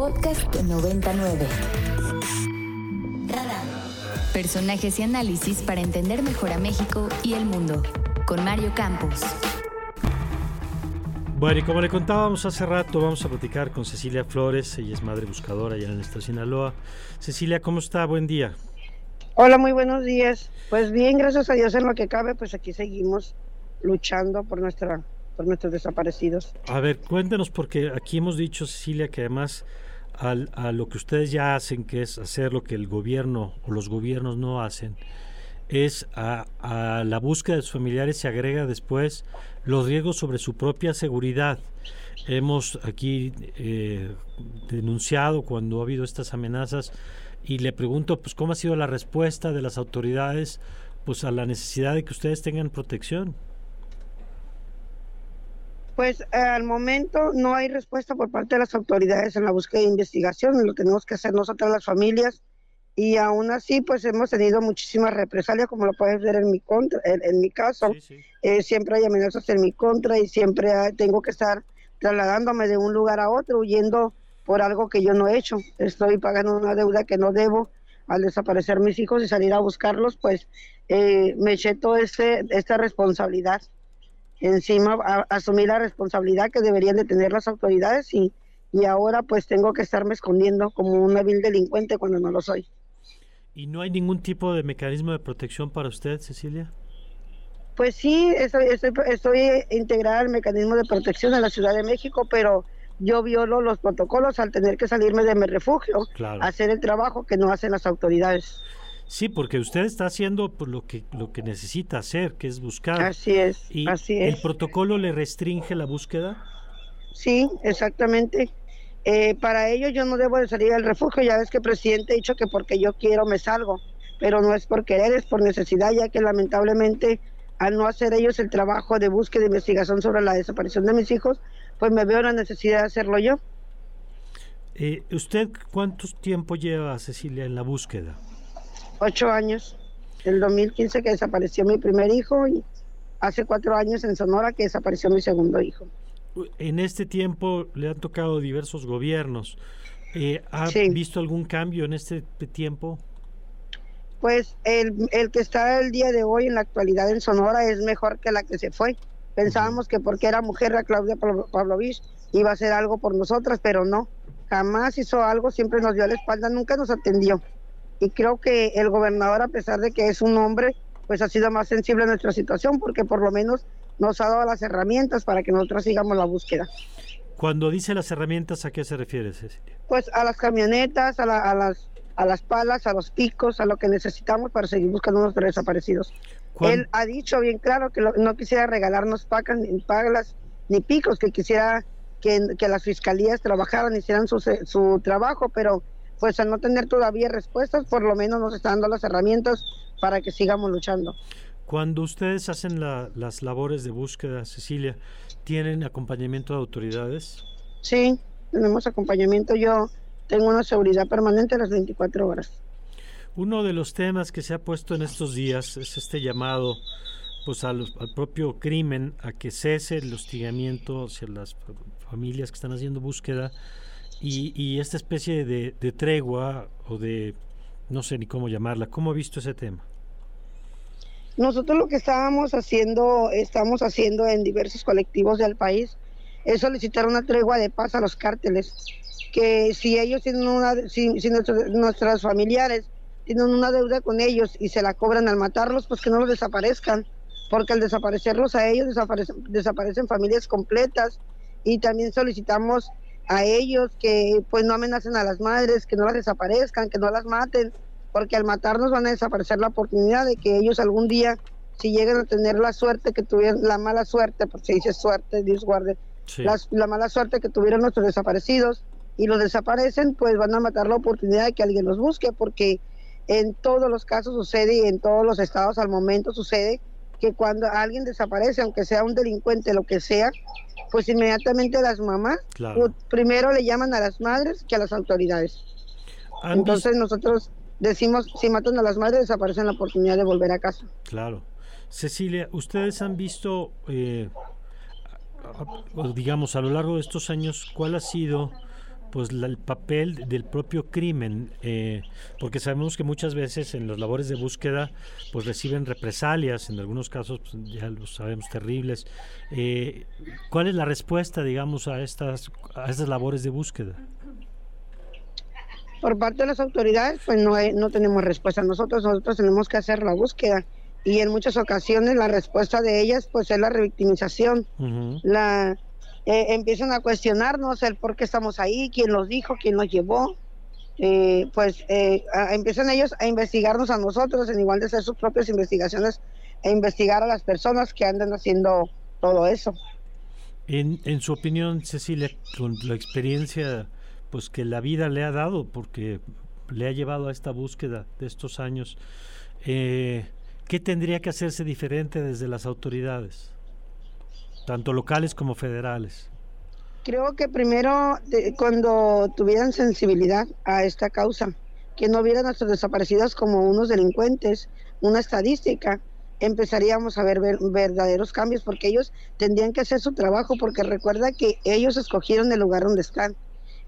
Podcast 99. Personajes y análisis para entender mejor a México y el mundo. Con Mario Campos. Bueno, y como le contábamos hace rato, vamos a platicar con Cecilia Flores. Ella es madre buscadora allá en el estado de Sinaloa. Cecilia, ¿cómo está? Buen día. Hola, muy buenos días. Pues bien, gracias a Dios en lo que cabe, pues aquí seguimos luchando por nuestra por desaparecidos. A ver, cuéntenos porque aquí hemos dicho Cecilia que además al, a lo que ustedes ya hacen, que es hacer lo que el gobierno o los gobiernos no hacen, es a, a la búsqueda de sus familiares se agrega después los riesgos sobre su propia seguridad. Hemos aquí eh, denunciado cuando ha habido estas amenazas y le pregunto pues cómo ha sido la respuesta de las autoridades pues a la necesidad de que ustedes tengan protección. Pues al momento no hay respuesta por parte de las autoridades en la búsqueda de investigación, lo tenemos que hacer nosotras las familias y aún así pues hemos tenido muchísimas represalias como lo puedes ver en mi contra, en, mi caso, Sí, sí. Eh, siempre hay amenazas en mi contra y siempre hay- tengo que estar trasladándome de un lugar a otro huyendo por algo que yo no he hecho, estoy pagando una deuda que no debo. Al desaparecer mis hijos y salir a buscarlos, pues eh, me eché toda este, esta responsabilidad encima a- asumí la responsabilidad que deberían de tener las autoridades y, y ahora pues tengo que estarme escondiendo como un vil delincuente cuando no lo soy. ¿Y no hay ningún tipo de mecanismo de protección para usted, Cecilia? Pues sí, estoy, estoy, estoy integrada al mecanismo de protección de la Ciudad de México, pero yo violo los protocolos al tener que salirme de mi refugio Claro. hacer el trabajo que no hacen las autoridades. Sí, porque usted está haciendo pues, lo que lo que necesita hacer, que es buscar. Así es, ¿Y así el es. protocolo le restringe la búsqueda? Sí, exactamente. Eh, para ello yo no debo de salir del refugio, ya ves que el presidente ha dicho que porque yo quiero me salgo, pero no es por querer, es por necesidad, ya que lamentablemente al no hacer ellos el trabajo de búsqueda e investigación sobre la desaparición de mis hijos, pues me veo la necesidad de hacerlo yo. Eh, ¿Usted cuánto tiempo lleva, Cecilia, en la búsqueda? Ocho años, el 2015 que desapareció mi primer hijo y hace cuatro años en Sonora que desapareció mi segundo hijo. En este tiempo le han tocado diversos gobiernos. Eh, ¿Ha Sí. visto algún cambio en este tiempo? Pues el, el que está el día de hoy en la actualidad en Sonora es mejor que la que se fue. Pensábamos que porque era mujer la Claudia Pablo- Pavlovich iba a hacer algo por nosotras, pero no. Jamás hizo algo, siempre nos dio la espalda, nunca nos atendió. Y creo que el gobernador, a pesar de que es un hombre, pues ha sido más sensible a nuestra situación porque por lo menos nos ha dado las herramientas para que nosotros sigamos la búsqueda. Cuando dice las herramientas, ¿a qué se refiere, Cecilia? Pues a las camionetas, a, la- a las, a las palas, a los picos, a lo que necesitamos para seguir buscando a nuestros desaparecidos. ¿Cuán- Él ha dicho bien claro que lo- no quisiera regalarnos pacas, ni palas, ni picos, que quisiera que, que las fiscalías trabajaran, hicieran su, su trabajo, pero pues al no tener todavía respuestas, por lo menos nos está dando las herramientas para que sigamos luchando. Cuando ustedes hacen la- las labores de búsqueda, Cecilia, ¿tienen acompañamiento de autoridades? Sí, tenemos acompañamiento. Yo tengo una seguridad permanente a las 24 horas. Uno de los temas que se ha puesto en estos días es este llamado pues a los- al propio crimen a que cese el hostigamiento hacia las fa- familias que están haciendo búsqueda y, y esta especie de, tregua o de no sé ni cómo llamarla. ¿Cómo ha visto ese tema? Nosotros lo que estábamos haciendo, estamos haciendo en diversos colectivos del país, es solicitar una tregua de paz a los cárteles, que si ellos tienen una, si, si nuestros, nuestras familiares tienen una deuda con ellos y se la cobran al matarlos, pues que no los desaparezcan, porque al desaparecerlos a ellos desaparecen, desaparecen familias completas y también solicitamos a ellos que pues no amenacen a las madres, que no las desaparezcan, que no las maten, porque al matarnos van a desaparecer la oportunidad de que ellos algún día, si llegan a tener la suerte que tuvieron, la mala suerte, porque se dice suerte, Dios guarde, Sí. las- la mala suerte que tuvieron nuestros desaparecidos y los desaparecen, pues van a matar la oportunidad de que alguien los busque, porque en todos los casos sucede y en todos los estados al momento sucede que cuando alguien desaparece, aunque sea un delincuente, lo que sea, pues inmediatamente las mamás Claro. u- primero le llaman a las madres que a las autoridades. ¿Han Entonces nosotros decimos, si matan a las madres, desaparecen la oportunidad de volver a casa. Claro. Cecilia, ¿ustedes han visto, eh, digamos, a lo largo de estos años, cuál ha sido pues el papel del propio crimen, eh, porque sabemos que muchas veces en las labores de búsqueda pues reciben represalias, en algunos casos pues, ya lo sabemos terribles. Eh, ¿Cuál es la respuesta, digamos, a estas a estas labores de búsqueda? Por parte de las autoridades, pues no, no tenemos respuesta. Nosotros nosotros tenemos que hacer la búsqueda y en muchas ocasiones la respuesta de ellas pues es la revictimización, la eh, empiezan a cuestionarnos el por qué estamos ahí, quién los dijo, quién nos llevó. Eh, pues eh, empiezan ellos a investigarnos a nosotros, en igual de hacer sus propias investigaciones, e investigar a las personas que andan haciendo todo eso. En, en su opinión, Cecilia, con la experiencia pues que la vida le ha dado, porque le ha llevado a esta búsqueda de estos años, ¿qué tendría que hacerse diferente desde las autoridades? Tanto locales como federales? Creo que primero, cuando tuvieran sensibilidad a esta causa, que no vieran a nuestros desaparecidos como unos delincuentes, una estadística, empezaríamos a ver, verdaderos cambios, porque ellos tendrían que hacer su trabajo, porque recuerda que ellos escogieron el lugar donde están.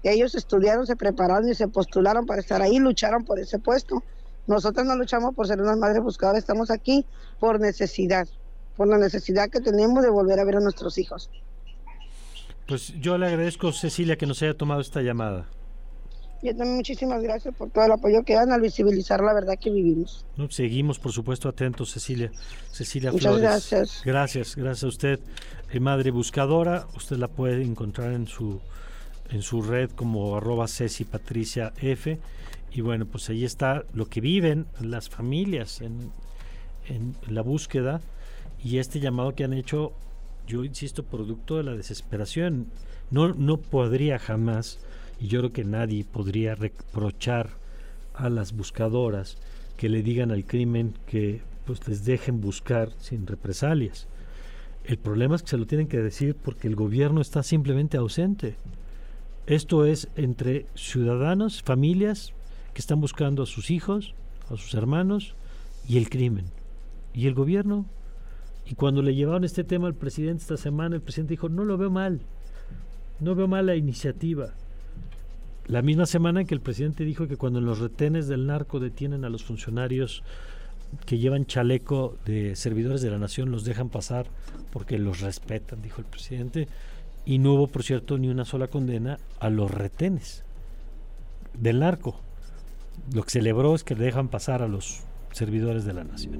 Ellos estudiaron, se prepararon y se postularon para estar ahí, lucharon por ese puesto. Nosotros no luchamos por ser unas madres buscadoras, estamos aquí por necesidad por la necesidad que tenemos de volver a ver a nuestros hijos. Pues yo le agradezco, Cecilia, que nos haya tomado esta llamada. Yo también muchísimas gracias por todo el apoyo que dan al visibilizar la verdad que vivimos. seguimos, por supuesto, atentos, Cecilia. Cecilia Muchas gracias. Gracias, gracias a usted. Eh, madre Buscadora, usted la puede encontrar en su en su red como arroba Ceci Patricia F. Y bueno, pues ahí está lo que viven las familias en, en la búsqueda y este llamado que han hecho, yo insisto, producto de la desesperación. No, no podría jamás, y yo creo que nadie podría reprochar a las buscadoras que le digan al crimen que pues les dejen buscar sin represalias. El problema es que se lo tienen que decir porque el gobierno está simplemente ausente. Esto es entre ciudadanos, familias que están buscando a sus hijos, a sus hermanos y el crimen. Y el gobierno y cuando le llevaron este tema al presidente esta semana, el presidente dijo, no lo veo mal, no veo mal la iniciativa. La misma semana en que el presidente dijo que cuando en los retenes del narco detienen a los funcionarios que llevan chaleco de servidores de la nación, los dejan pasar porque los respetan, dijo el presidente, y no hubo, por cierto, ni una sola condena a los retenes del narco. Lo que celebró es que dejan pasar a los servidores de la nación.